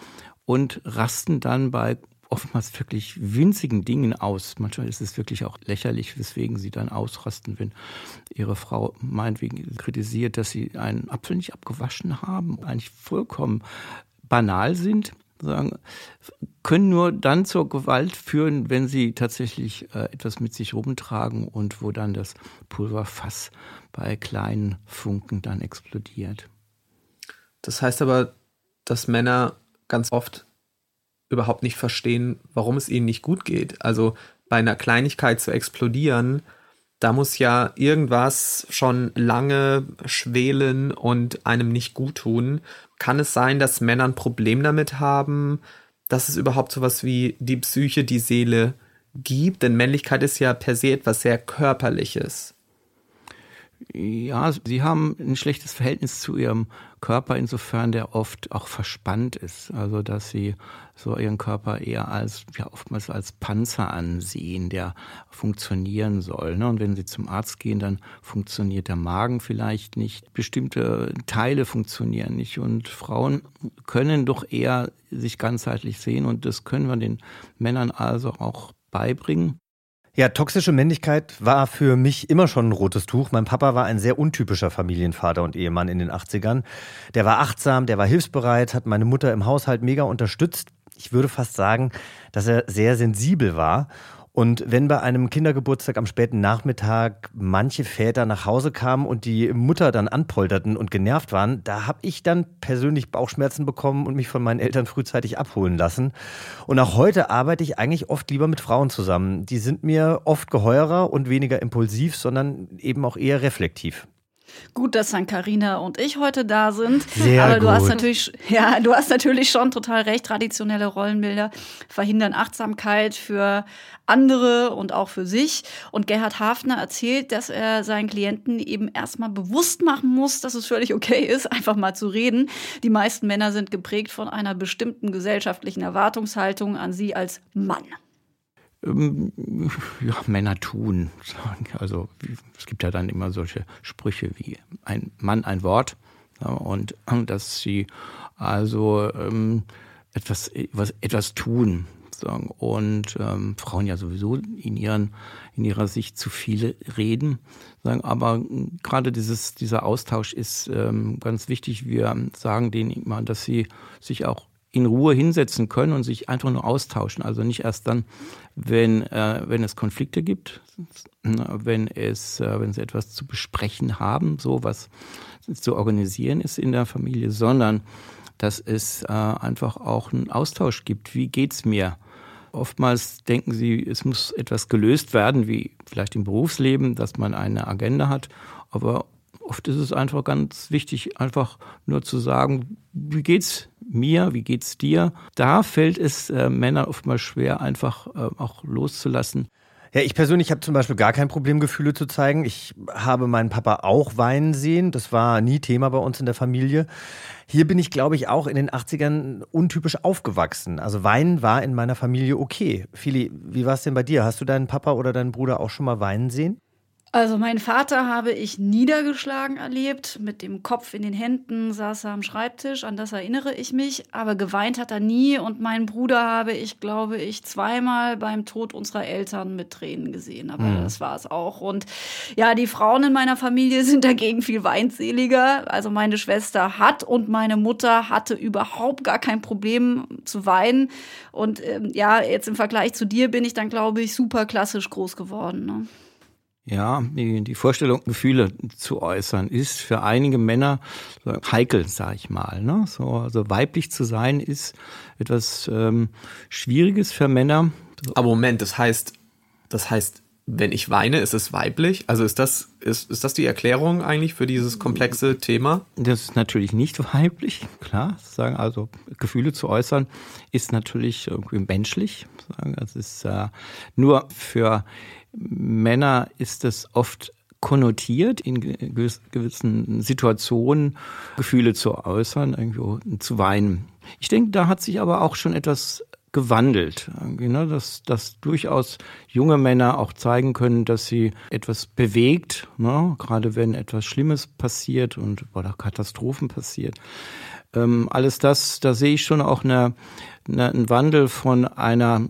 und rasten dann bei oftmals wirklich winzigen Dingen aus. Manchmal ist es wirklich auch lächerlich, weswegen sie dann ausrasten, wenn ihre Frau meinetwegen kritisiert, dass sie einen Apfel nicht abgewaschen haben, eigentlich vollkommen banal sind, sagen, können nur dann zur Gewalt führen, wenn sie tatsächlich äh, etwas mit sich rumtragen und wo dann das Pulverfass bei kleinen Funken dann explodiert. Das heißt aber, dass Männer ganz oft überhaupt nicht verstehen, warum es ihnen nicht gut geht. Also bei einer Kleinigkeit zu explodieren, da muss ja irgendwas schon lange schwelen und einem nicht gut tun. Kann es sein, dass Männer ein Problem damit haben, dass es überhaupt sowas wie die Psyche, die Seele gibt? Denn Männlichkeit ist ja per se etwas sehr Körperliches. Ja, sie haben ein schlechtes Verhältnis zu ihrem Körper, insofern der oft auch verspannt ist. Also, dass sie so ihren Körper eher als, ja, oftmals als Panzer ansehen, der funktionieren soll. Ne? Und wenn sie zum Arzt gehen, dann funktioniert der Magen vielleicht nicht. Bestimmte Teile funktionieren nicht. Und Frauen können doch eher sich ganzheitlich sehen. Und das können wir den Männern also auch beibringen. Ja, toxische Männlichkeit war für mich immer schon ein rotes Tuch. Mein Papa war ein sehr untypischer Familienvater und Ehemann in den 80ern. Der war achtsam, der war hilfsbereit, hat meine Mutter im Haushalt mega unterstützt. Ich würde fast sagen, dass er sehr sensibel war und wenn bei einem Kindergeburtstag am späten Nachmittag manche Väter nach Hause kamen und die Mutter dann anpolterten und genervt waren, da habe ich dann persönlich Bauchschmerzen bekommen und mich von meinen Eltern frühzeitig abholen lassen. Und auch heute arbeite ich eigentlich oft lieber mit Frauen zusammen. Die sind mir oft geheurer und weniger impulsiv, sondern eben auch eher reflektiv. Gut, dass dann Karina und ich heute da sind. Sehr Aber du gut. hast natürlich, ja, du hast natürlich schon total recht. Traditionelle Rollenbilder verhindern Achtsamkeit für andere und auch für sich. Und Gerhard Hafner erzählt, dass er seinen Klienten eben erstmal bewusst machen muss, dass es völlig okay ist, einfach mal zu reden. Die meisten Männer sind geprägt von einer bestimmten gesellschaftlichen Erwartungshaltung an sie als Mann. Ähm, ja, Männer tun. Also es gibt ja dann immer solche Sprüche wie ein Mann, ein Wort. Und dass sie also ähm, etwas, was, etwas tun. Und ähm, Frauen ja sowieso in, ihren, in ihrer Sicht zu viel reden. Sagen. Aber gerade dieses, dieser Austausch ist ähm, ganz wichtig. Wir sagen denen immer, dass sie sich auch in Ruhe hinsetzen können und sich einfach nur austauschen. Also nicht erst dann, wenn, äh, wenn es Konflikte gibt, wenn es, äh, wenn sie etwas zu besprechen haben, so was zu organisieren ist in der Familie, sondern dass es äh, einfach auch einen Austausch gibt. Wie geht's mir? Oftmals denken sie, es muss etwas gelöst werden, wie vielleicht im Berufsleben, dass man eine Agenda hat. Aber oft ist es einfach ganz wichtig, einfach nur zu sagen, wie geht's mir, wie geht's dir? Da fällt es äh, Männern oftmals schwer, einfach äh, auch loszulassen. Ja, ich persönlich habe zum Beispiel gar kein Problem, Gefühle zu zeigen. Ich habe meinen Papa auch weinen sehen. Das war nie Thema bei uns in der Familie. Hier bin ich, glaube ich, auch in den 80ern untypisch aufgewachsen. Also weinen war in meiner Familie okay. Fili, wie war es denn bei dir? Hast du deinen Papa oder deinen Bruder auch schon mal weinen sehen? Also meinen Vater habe ich niedergeschlagen erlebt, mit dem Kopf in den Händen saß er am Schreibtisch, an das erinnere ich mich, aber geweint hat er nie und meinen Bruder habe ich, glaube ich, zweimal beim Tod unserer Eltern mit Tränen gesehen, aber mhm. das war es auch. Und ja, die Frauen in meiner Familie sind dagegen viel weinseliger. Also meine Schwester hat und meine Mutter hatte überhaupt gar kein Problem zu weinen und ähm, ja, jetzt im Vergleich zu dir bin ich dann, glaube ich, super klassisch groß geworden. Ne? Ja, die, die Vorstellung, Gefühle zu äußern, ist für einige Männer heikel, sag ich mal. Ne? So, also weiblich zu sein ist etwas ähm, Schwieriges für Männer. Aber Moment, das heißt, das heißt, wenn ich weine, ist es weiblich? Also ist das, ist, ist das die Erklärung eigentlich für dieses komplexe Thema? Das ist natürlich nicht weiblich, klar. Sagen, also Gefühle zu äußern ist natürlich irgendwie menschlich. Es ist äh, nur für Männer ist es oft konnotiert, in gewissen Situationen Gefühle zu äußern, irgendwo zu weinen. Ich denke, da hat sich aber auch schon etwas gewandelt, ne, dass, dass durchaus junge Männer auch zeigen können, dass sie etwas bewegt, ne, gerade wenn etwas Schlimmes passiert und oder Katastrophen passiert. Ähm, alles das, da sehe ich schon auch eine, eine, einen Wandel von einer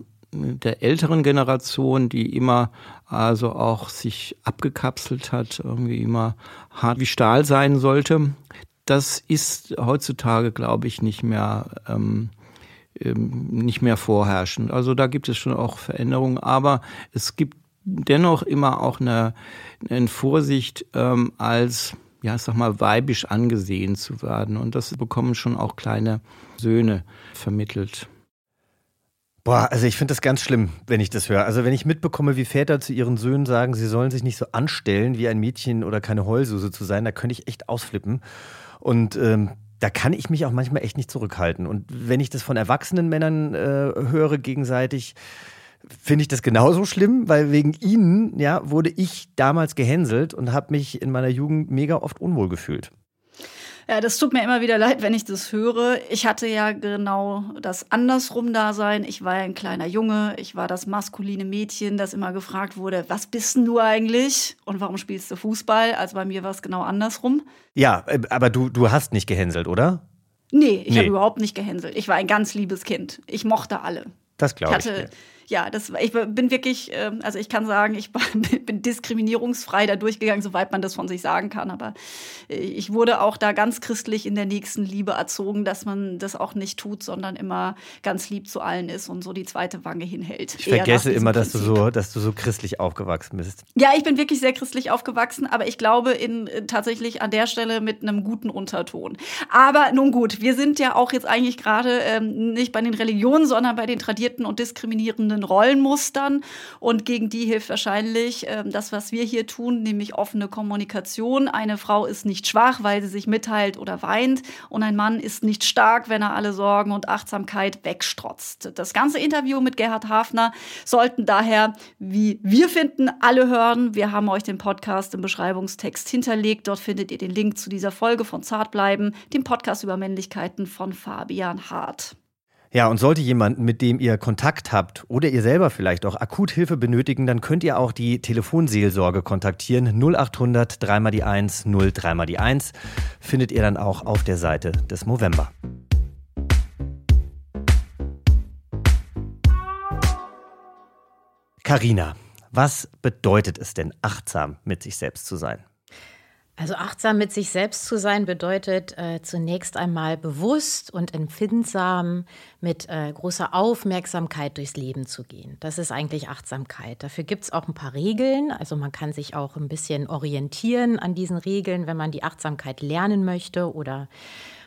der älteren Generation, die immer also auch sich abgekapselt hat, irgendwie immer hart wie Stahl sein sollte. Das ist heutzutage, glaube ich, nicht mehr ähm, ähm, nicht mehr vorherrschend. Also da gibt es schon auch Veränderungen, aber es gibt dennoch immer auch eine, eine Vorsicht ähm, als ja, sag mal, weibisch angesehen zu werden. Und das bekommen schon auch kleine Söhne vermittelt. Boah, also ich finde das ganz schlimm, wenn ich das höre. Also wenn ich mitbekomme, wie Väter zu ihren Söhnen sagen, sie sollen sich nicht so anstellen, wie ein Mädchen oder keine Heulsuse zu sein, da könnte ich echt ausflippen. Und ähm, da kann ich mich auch manchmal echt nicht zurückhalten. Und wenn ich das von erwachsenen Männern äh, höre gegenseitig, finde ich das genauso schlimm, weil wegen ihnen ja wurde ich damals gehänselt und habe mich in meiner Jugend mega oft unwohl gefühlt. Ja, das tut mir immer wieder leid, wenn ich das höre. Ich hatte ja genau das andersrum Dasein. Ich war ja ein kleiner Junge, ich war das maskuline Mädchen, das immer gefragt wurde, was bist denn du eigentlich und warum spielst du Fußball? Also bei mir war es genau andersrum. Ja, äh, aber du, du hast nicht gehänselt, oder? Nee, ich nee. habe überhaupt nicht gehänselt. Ich war ein ganz liebes Kind. Ich mochte alle. Das glaube ich. Hatte, ich ja, das, ich bin wirklich, ähm, also ich kann sagen, ich bin diskriminierungsfrei da durchgegangen, soweit man das von sich sagen kann. Aber äh, ich wurde auch da ganz christlich in der nächsten Liebe erzogen, dass man das auch nicht tut, sondern immer ganz lieb zu allen ist und so die zweite Wange hinhält. Ich vergesse immer, dass du so, dass du so christlich aufgewachsen bist. Ja, ich bin wirklich sehr christlich aufgewachsen, aber ich glaube in, äh, tatsächlich an der Stelle mit einem guten Unterton. Aber nun gut, wir sind ja auch jetzt eigentlich gerade ähm, nicht bei den Religionen, sondern bei den tradierten und diskriminierenden bestehenden Rollenmustern und gegen die hilft wahrscheinlich äh, das, was wir hier tun, nämlich offene Kommunikation. Eine Frau ist nicht schwach, weil sie sich mitteilt oder weint und ein Mann ist nicht stark, wenn er alle Sorgen und Achtsamkeit wegstrotzt. Das ganze Interview mit Gerhard Hafner sollten daher, wie wir finden, alle hören. Wir haben euch den Podcast im Beschreibungstext hinterlegt. Dort findet ihr den Link zu dieser Folge von Zartbleiben, dem Podcast über Männlichkeiten von Fabian Hart. Ja, und sollte jemand, mit dem ihr Kontakt habt oder ihr selber vielleicht auch akut Hilfe benötigen, dann könnt ihr auch die Telefonseelsorge kontaktieren. 0800 3 mal die 1 0 3 mal die 1 findet ihr dann auch auf der Seite des Movember. Karina, was bedeutet es denn, achtsam mit sich selbst zu sein? Also achtsam mit sich selbst zu sein bedeutet äh, zunächst einmal bewusst und empfindsam mit äh, großer Aufmerksamkeit durchs Leben zu gehen. Das ist eigentlich Achtsamkeit. Dafür gibt es auch ein paar Regeln. Also man kann sich auch ein bisschen orientieren an diesen Regeln, wenn man die Achtsamkeit lernen möchte oder,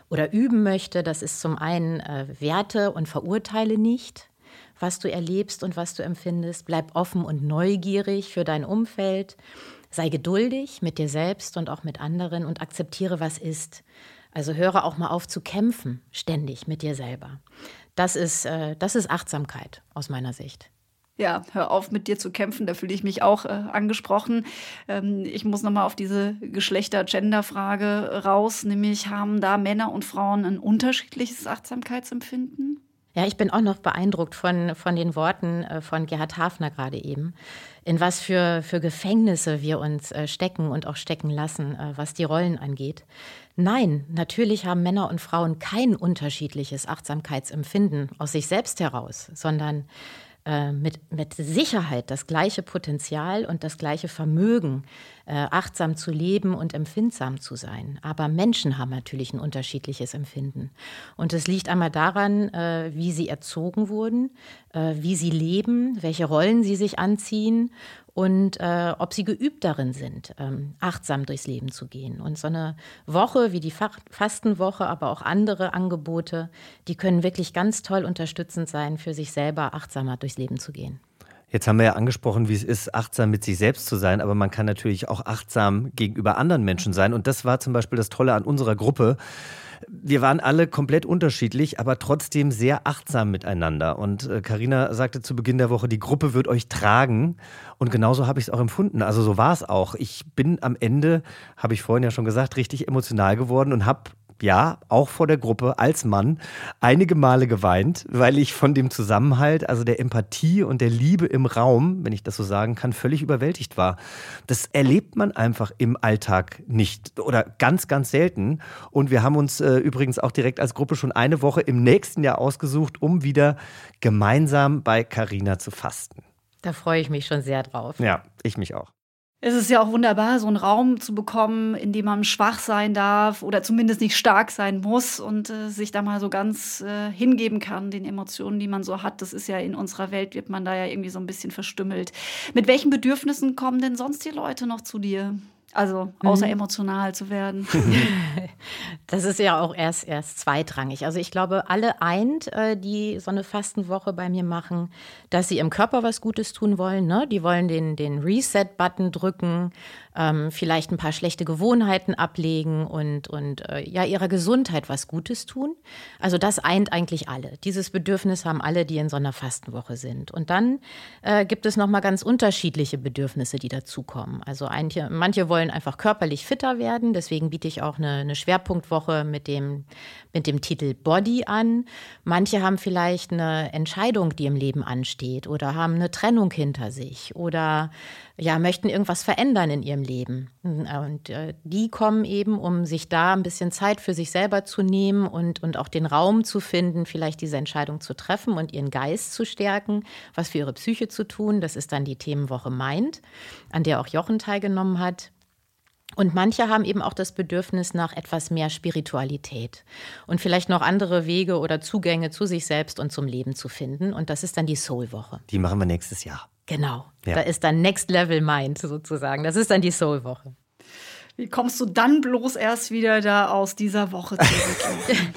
oder üben möchte. Das ist zum einen äh, Werte und verurteile nicht was du erlebst und was du empfindest. Bleib offen und neugierig für dein Umfeld. Sei geduldig mit dir selbst und auch mit anderen und akzeptiere, was ist. Also höre auch mal auf zu kämpfen, ständig mit dir selber. Das ist, äh, das ist Achtsamkeit aus meiner Sicht. Ja, hör auf, mit dir zu kämpfen. Da fühle ich mich auch äh, angesprochen. Ähm, ich muss nochmal auf diese Geschlechter-Gender-Frage raus. Nämlich, haben da Männer und Frauen ein unterschiedliches Achtsamkeitsempfinden? Ja, ich bin auch noch beeindruckt von, von den Worten äh, von Gerhard Hafner gerade eben. In was für, für Gefängnisse wir uns äh, stecken und auch stecken lassen, äh, was die Rollen angeht. Nein, natürlich haben Männer und Frauen kein unterschiedliches Achtsamkeitsempfinden aus sich selbst heraus, sondern äh, mit, mit Sicherheit das gleiche Potenzial und das gleiche Vermögen, äh, achtsam zu leben und empfindsam zu sein. Aber Menschen haben natürlich ein unterschiedliches Empfinden. Und es liegt einmal daran, äh, wie sie erzogen wurden, äh, wie sie leben, welche Rollen sie sich anziehen und äh, ob sie geübt darin sind, ähm, achtsam durchs Leben zu gehen. Und so eine Woche wie die Fastenwoche, aber auch andere Angebote, die können wirklich ganz toll unterstützend sein, für sich selber achtsamer durchs Leben zu gehen. Jetzt haben wir ja angesprochen, wie es ist, achtsam mit sich selbst zu sein, aber man kann natürlich auch achtsam gegenüber anderen Menschen sein. Und das war zum Beispiel das Tolle an unserer Gruppe. Wir waren alle komplett unterschiedlich, aber trotzdem sehr achtsam miteinander. Und Karina äh, sagte zu Beginn der Woche, die Gruppe wird euch tragen. Und genauso habe ich es auch empfunden. Also so war es auch. Ich bin am Ende, habe ich vorhin ja schon gesagt, richtig emotional geworden und habe ja, auch vor der Gruppe als Mann einige Male geweint, weil ich von dem Zusammenhalt, also der Empathie und der Liebe im Raum, wenn ich das so sagen kann, völlig überwältigt war. Das erlebt man einfach im Alltag nicht oder ganz, ganz selten. Und wir haben uns äh, übrigens auch direkt als Gruppe schon eine Woche im nächsten Jahr ausgesucht, um wieder gemeinsam bei Carina zu fasten. Da freue ich mich schon sehr drauf. Ja, ich mich auch. Es ist ja auch wunderbar, so einen Raum zu bekommen, in dem man schwach sein darf oder zumindest nicht stark sein muss und äh, sich da mal so ganz äh, hingeben kann, den Emotionen, die man so hat. Das ist ja in unserer Welt, wird man da ja irgendwie so ein bisschen verstümmelt. Mit welchen Bedürfnissen kommen denn sonst die Leute noch zu dir? Also außer mhm. emotional zu werden. Das ist ja auch erst, erst zweitrangig. Also ich glaube, alle eint, äh, die so eine Fastenwoche bei mir machen, dass sie ihrem Körper was Gutes tun wollen. Ne? Die wollen den, den Reset-Button drücken, ähm, vielleicht ein paar schlechte Gewohnheiten ablegen und, und äh, ja, ihrer Gesundheit was Gutes tun. Also das eint eigentlich alle. Dieses Bedürfnis haben alle, die in so einer Fastenwoche sind. Und dann äh, gibt es nochmal ganz unterschiedliche Bedürfnisse, die dazukommen. Also einche, manche wollen einfach körperlich fitter werden. Deswegen biete ich auch eine, eine Schwerpunktwoche mit dem, mit dem Titel Body an. Manche haben vielleicht eine Entscheidung, die im Leben ansteht oder haben eine Trennung hinter sich oder ja, möchten irgendwas verändern in ihrem Leben. Und äh, die kommen eben, um sich da ein bisschen Zeit für sich selber zu nehmen und, und auch den Raum zu finden, vielleicht diese Entscheidung zu treffen und ihren Geist zu stärken, was für ihre Psyche zu tun. Das ist dann die Themenwoche Mind, an der auch Jochen teilgenommen hat. Und manche haben eben auch das Bedürfnis nach etwas mehr Spiritualität und vielleicht noch andere Wege oder Zugänge zu sich selbst und zum Leben zu finden. Und das ist dann die Soul-Woche. Die machen wir nächstes Jahr. Genau. Ja. Da ist dann Next Level Mind sozusagen. Das ist dann die Soul-Woche. Wie kommst du dann bloß erst wieder da aus dieser Woche zurück?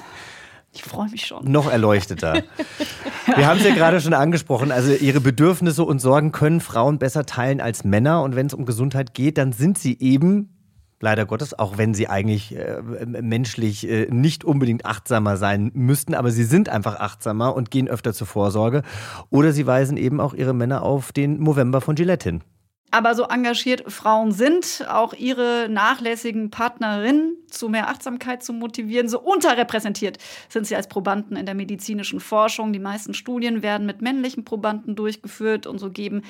Ich freue mich schon. Noch erleuchteter. Wir haben es ja gerade schon angesprochen. Also ihre Bedürfnisse und Sorgen können Frauen besser teilen als Männer. Und wenn es um Gesundheit geht, dann sind sie eben leider Gottes, auch wenn sie eigentlich äh, menschlich äh, nicht unbedingt achtsamer sein müssten, aber sie sind einfach achtsamer und gehen öfter zur Vorsorge. Oder sie weisen eben auch ihre Männer auf den Movember von Gillette hin. Aber so engagiert Frauen sind, auch ihre nachlässigen Partnerinnen zu mehr Achtsamkeit zu motivieren, so unterrepräsentiert sind sie als Probanden in der medizinischen Forschung. Die meisten Studien werden mit männlichen Probanden durchgeführt und so geben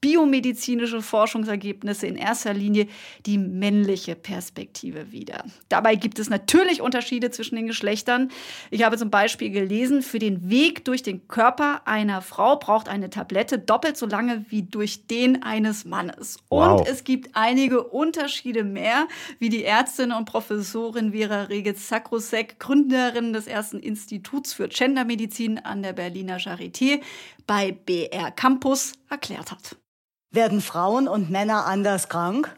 biomedizinische Forschungsergebnisse in erster Linie die männliche Perspektive wieder. Dabei gibt es natürlich Unterschiede zwischen den Geschlechtern. Ich habe zum Beispiel gelesen, für den Weg durch den Körper einer Frau braucht eine Tablette doppelt so lange wie durch den eines Mannes. Wow. Und es gibt einige Unterschiede mehr, wie die Ärztin und Professorin Vera Regitz-Sakrosek, Gründerin des ersten Instituts für Gendermedizin an der Berliner Charité, bei BR Campus erklärt hat. Werden Frauen und Männer anders krank?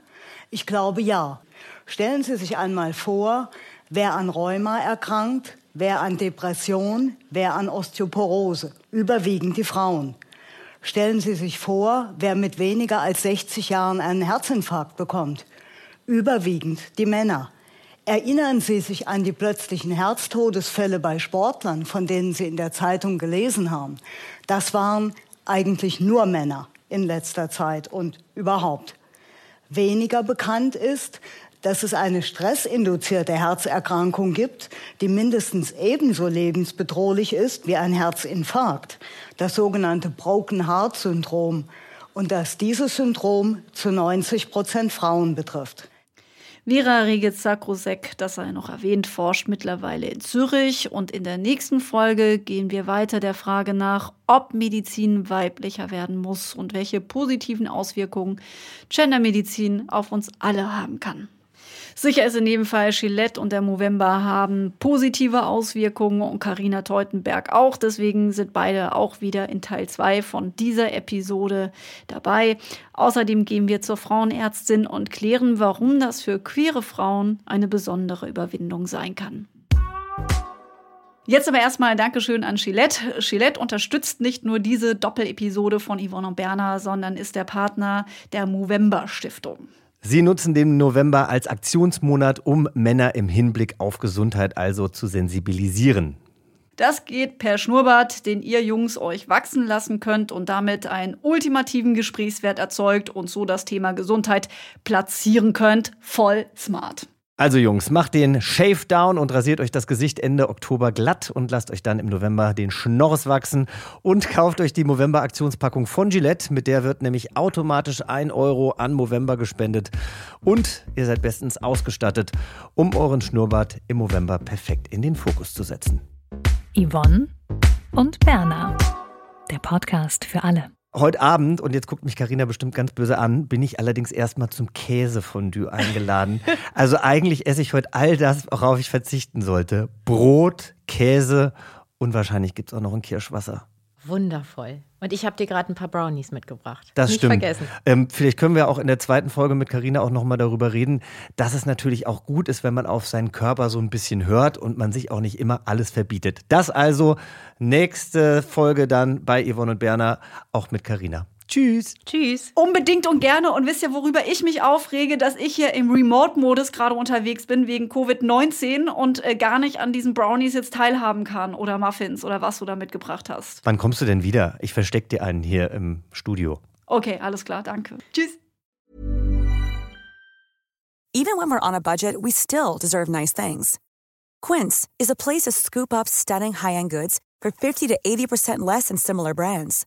Ich glaube ja. Stellen Sie sich einmal vor, wer an Rheuma erkrankt, wer an Depression, wer an Osteoporose. Überwiegend die Frauen. Stellen Sie sich vor, wer mit weniger als 60 Jahren einen Herzinfarkt bekommt. Überwiegend die Männer. Erinnern Sie sich an die plötzlichen Herztodesfälle bei Sportlern, von denen Sie in der Zeitung gelesen haben. Das waren eigentlich nur Männer in letzter Zeit und überhaupt. Weniger bekannt ist, dass es eine stressinduzierte Herzerkrankung gibt, die mindestens ebenso lebensbedrohlich ist wie ein Herzinfarkt, das sogenannte Broken Heart Syndrom, und dass dieses Syndrom zu 90 Prozent Frauen betrifft. Vera Regiz-Sakrosek, das sei noch erwähnt, forscht mittlerweile in Zürich und in der nächsten Folge gehen wir weiter der Frage nach, ob Medizin weiblicher werden muss und welche positiven Auswirkungen Gendermedizin auf uns alle haben kann. Sicher ist in jedem Fall, Gillette und der Movember haben positive Auswirkungen und Karina Teutenberg auch. Deswegen sind beide auch wieder in Teil 2 von dieser Episode dabei. Außerdem gehen wir zur Frauenärztin und klären, warum das für queere Frauen eine besondere Überwindung sein kann. Jetzt aber erstmal Dankeschön an Gillette. Gillette unterstützt nicht nur diese Doppelepisode von Yvonne und Berner, sondern ist der Partner der Movember Stiftung. Sie nutzen den November als Aktionsmonat, um Männer im Hinblick auf Gesundheit also zu sensibilisieren. Das geht per Schnurrbart, den ihr Jungs euch wachsen lassen könnt und damit einen ultimativen Gesprächswert erzeugt und so das Thema Gesundheit platzieren könnt. Voll smart. Also Jungs, macht den Shave Down und rasiert euch das Gesicht Ende Oktober glatt und lasst euch dann im November den Schnorres wachsen und kauft euch die Movember Aktionspackung von Gillette. Mit der wird nämlich automatisch ein Euro an Movember gespendet und ihr seid bestens ausgestattet, um euren Schnurrbart im November perfekt in den Fokus zu setzen. Yvonne und Berna, der Podcast für alle. Heute Abend, und jetzt guckt mich Karina bestimmt ganz böse an, bin ich allerdings erstmal zum Käsefondue eingeladen. also eigentlich esse ich heute all das, worauf ich verzichten sollte. Brot, Käse und wahrscheinlich gibt es auch noch ein Kirschwasser. Wundervoll. Und ich habe dir gerade ein paar Brownies mitgebracht. Das Nicht stimmt. vergessen. Ähm, vielleicht können wir auch in der zweiten Folge mit Karina auch nochmal darüber reden, dass es natürlich auch gut ist, wenn man auf seinen Körper so ein bisschen hört und man sich auch nicht immer alles verbietet. Das also nächste Folge dann bei Yvonne und Berner, auch mit Karina. Tschüss. Tschüss. Unbedingt und gerne. Und wisst ihr, worüber ich mich aufrege, dass ich hier im Remote-Modus gerade unterwegs bin wegen Covid-19 und äh, gar nicht an diesen Brownies jetzt teilhaben kann oder Muffins oder was du da mitgebracht hast. Wann kommst du denn wieder? Ich versteck dir einen hier im Studio. Okay, alles klar, danke. Tschüss. Even when we're on a budget, we still deserve nice things. Quince is a place to scoop up stunning high-end goods for 50 to 80% less than similar brands.